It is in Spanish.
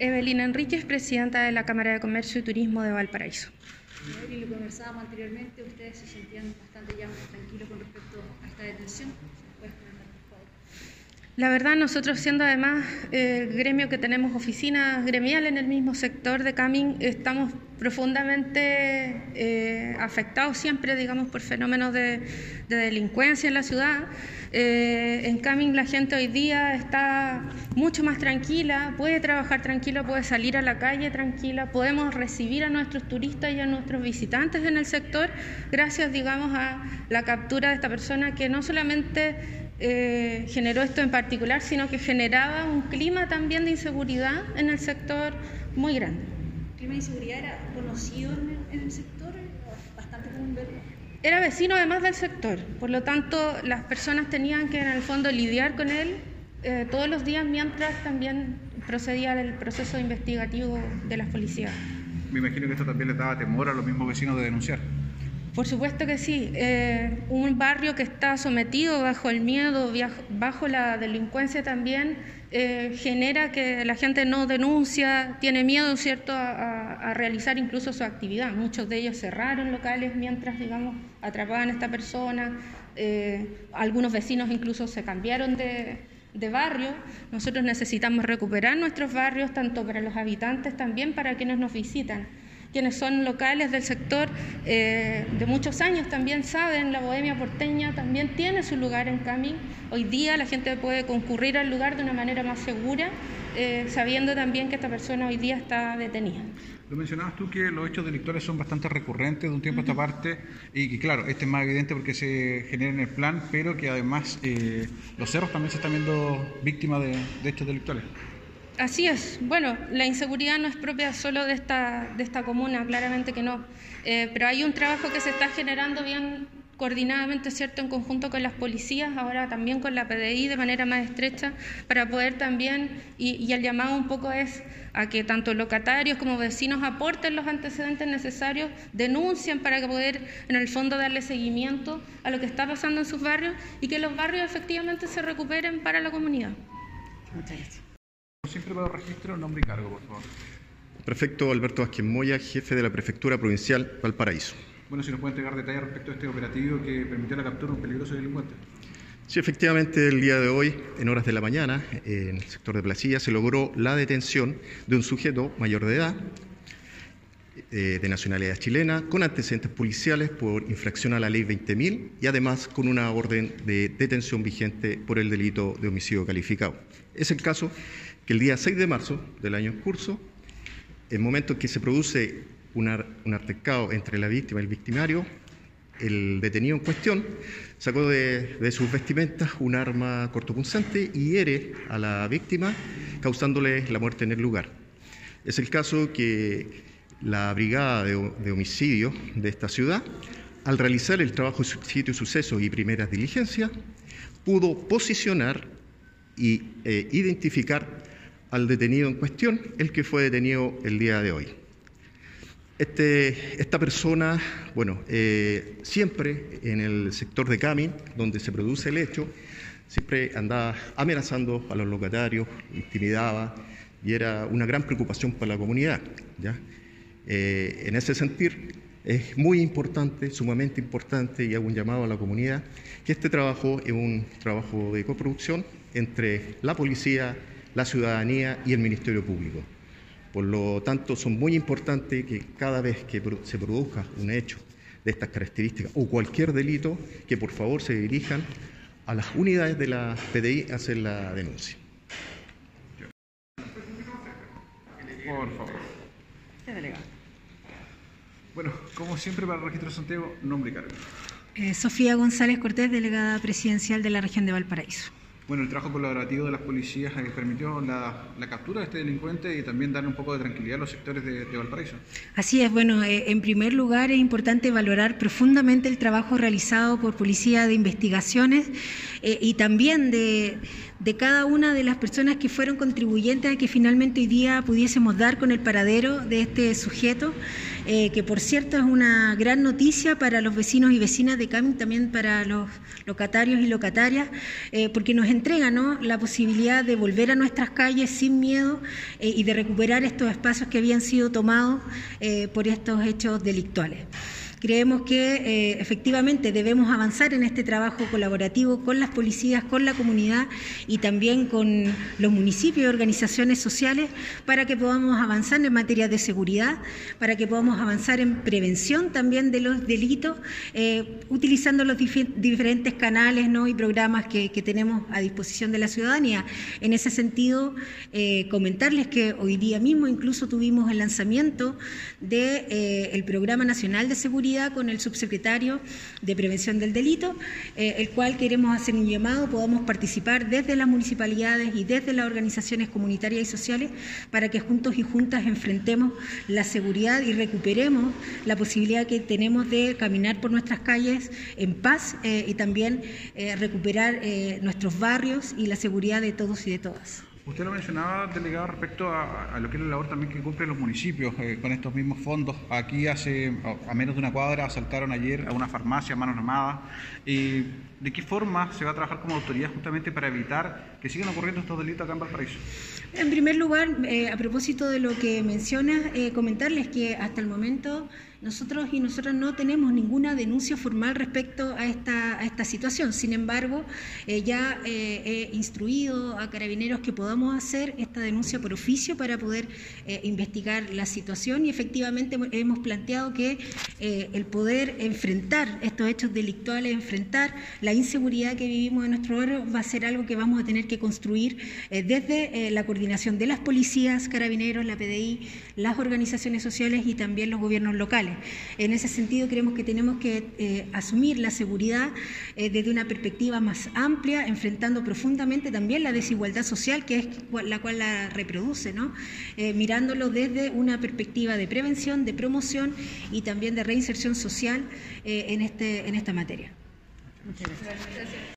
Evelina Enríquez, presidenta de la Cámara de Comercio y Turismo de Valparaíso. Y lo conversábamos anteriormente, ustedes se sentían bastante ya más tranquilos con respecto a esta detención. ¿Puedes comentar, por favor? La verdad, nosotros siendo además eh, gremio que tenemos oficinas gremiales en el mismo sector de Camin, estamos profundamente eh, afectados siempre, digamos, por fenómenos de, de delincuencia en la ciudad. Eh, en Camin la gente hoy día está mucho más tranquila, puede trabajar tranquila, puede salir a la calle tranquila, podemos recibir a nuestros turistas y a nuestros visitantes en el sector gracias, digamos, a la captura de esta persona que no solamente eh, generó esto en particular, sino que generaba un clima también de inseguridad en el sector muy grande. ¿El clima de inseguridad era conocido en el, en el sector? Bastante común verlo. Era vecino además del sector, por lo tanto las personas tenían que en el fondo lidiar con él eh, todos los días mientras también procedía el proceso investigativo de las policías. Me imagino que esto también les daba temor a los mismos vecinos de denunciar. Por supuesto que sí. Eh, un barrio que está sometido bajo el miedo, bajo la delincuencia también, eh, genera que la gente no denuncia, tiene miedo, ¿cierto?, a realizar incluso su actividad. Muchos de ellos cerraron locales mientras, digamos, atrapaban a esta persona. Eh, algunos vecinos incluso se cambiaron de, de barrio. Nosotros necesitamos recuperar nuestros barrios, tanto para los habitantes también para quienes nos visitan quienes son locales del sector eh, de muchos años también saben, la bohemia porteña también tiene su lugar en Camin. Hoy día la gente puede concurrir al lugar de una manera más segura, eh, sabiendo también que esta persona hoy día está detenida. Lo mencionabas tú que los hechos delictuales son bastante recurrentes de un tiempo a esta parte y que claro, este es más evidente porque se genera en el plan, pero que además eh, los cerros también se están viendo víctimas de, de hechos delictuales. Así es. Bueno, la inseguridad no es propia solo de esta, de esta comuna, claramente que no. Eh, pero hay un trabajo que se está generando bien coordinadamente, ¿cierto?, en conjunto con las policías, ahora también con la PDI de manera más estrecha, para poder también, y, y el llamado un poco es a que tanto locatarios como vecinos aporten los antecedentes necesarios, denuncien para poder, en el fondo, darle seguimiento a lo que está pasando en sus barrios y que los barrios efectivamente se recuperen para la comunidad. Muchas gracias. Siempre para registro, nombre y cargo, por favor. Prefecto Alberto Vázquez Moya, jefe de la Prefectura Provincial Valparaíso. Bueno, si nos puede entregar detalles respecto a este operativo que permitió la captura de un peligroso delincuente. Sí, efectivamente, el día de hoy, en horas de la mañana, en el sector de Placilla, se logró la detención de un sujeto mayor de edad, eh, de nacionalidad chilena, con antecedentes policiales por infracción a la ley 20.000 y además con una orden de detención vigente por el delito de homicidio calificado. Es el caso que el día 6 de marzo del año en curso, en momento en que se produce un, altercado entre la víctima y el victimario, el detenido en cuestión sacó de, de sus vestimentas un arma cortopunzante y hiere a la víctima, causándole la muerte en el lugar. Es el caso que la brigada de, de homicidio de esta ciudad, al realizar el trabajo sitio y sucesos y primeras diligencias, pudo posicionar y eh, identificar al detenido en cuestión, el que fue detenido el día de hoy. Este, esta persona, bueno, eh, siempre en el sector de Camin, donde se produce el hecho, siempre andaba amenazando a los locatarios, intimidaba y era una gran preocupación para la comunidad. ¿ya? Eh, en ese sentir, es muy importante, sumamente importante, y hago un llamado a la comunidad, que este trabajo es un trabajo de coproducción entre la policía, la ciudadanía y el Ministerio Público. Por lo tanto, son muy importantes que cada vez que se produzca un hecho de estas características o cualquier delito, que por favor se dirijan a las unidades de la PDI a hacer la denuncia. Por favor. Delegado. Bueno, como siempre para el registro de Santiago, nombre y cargo. Eh, Sofía González Cortés, delegada presidencial de la región de Valparaíso. Bueno, el trabajo colaborativo de las policías eh, permitió la, captura de este delincuente y también darle un poco de tranquilidad a los sectores de, de Valparaíso. Así es, bueno, eh, en primer lugar es importante valorar profundamente el trabajo realizado por Policía de Investigaciones eh, y también de, de cada una de las personas que fueron contribuyentes a que finalmente hoy día pudiésemos dar con el paradero de este sujeto. Eh, que por cierto es una gran noticia para los vecinos y vecinas de Camin, también para los locatarios y locatarias, eh, porque nos entrega ¿no? la posibilidad de volver a nuestras calles sin miedo eh, y de recuperar estos espacios que habían sido tomados por estos hechos delictuales. Creemos que eh, efectivamente debemos avanzar en este trabajo colaborativo con las policías, con la comunidad y también con los municipios y organizaciones sociales para que podamos avanzar en materia de seguridad, para que podamos avanzar en prevención también de los delitos, eh, utilizando los diferentes canales y programas que, tenemos a disposición de la ciudadanía. En ese sentido, eh, comentarles que hoy día mismo incluso tuvimos el lanzamiento del Programa Nacional de Seguridad con el subsecretario de Prevención del Delito, eh, el cual queremos hacer un llamado, podamos participar desde las municipalidades y desde las organizaciones comunitarias y sociales para que juntos y juntas enfrentemos la seguridad y recuperemos la posibilidad que tenemos de caminar por nuestras calles en paz eh, y también eh, recuperar nuestros barrios y la seguridad de todos y de todas. Usted lo mencionaba, delegado, respecto a, lo que es la labor también que cumplen los municipios eh, con estos mismos fondos. Aquí hace a menos de una cuadra asaltaron ayer a una farmacia a manos armadas. ¿Y ¿De qué forma se va a trabajar como autoridad justamente para evitar que sigan ocurriendo estos delitos acá en Valparaíso? En primer lugar, eh, a propósito de lo que mencionas, eh, comentarles que hasta el momento nosotros y nosotras no tenemos ninguna denuncia formal respecto a esta, situación. Sin embargo, eh, ya he instruido a carabineros que podamos hacer esta denuncia por oficio para poder investigar la situación y efectivamente hemos planteado que el poder enfrentar estos hechos delictuales, enfrentar la inseguridad que vivimos en nuestro barrio va a ser algo que vamos a tener que construir desde la coordinación de las policías, carabineros, la PDI, las organizaciones sociales y también los gobiernos locales. En ese sentido, creemos que tenemos que eh, asumir la seguridad eh, desde una perspectiva más amplia, enfrentando profundamente también la desigualdad social, que es la cual la reproduce. Eh, mirándolo desde una perspectiva de prevención, de promoción y también de reinserción social en, este, en esta materia. Muchas gracias.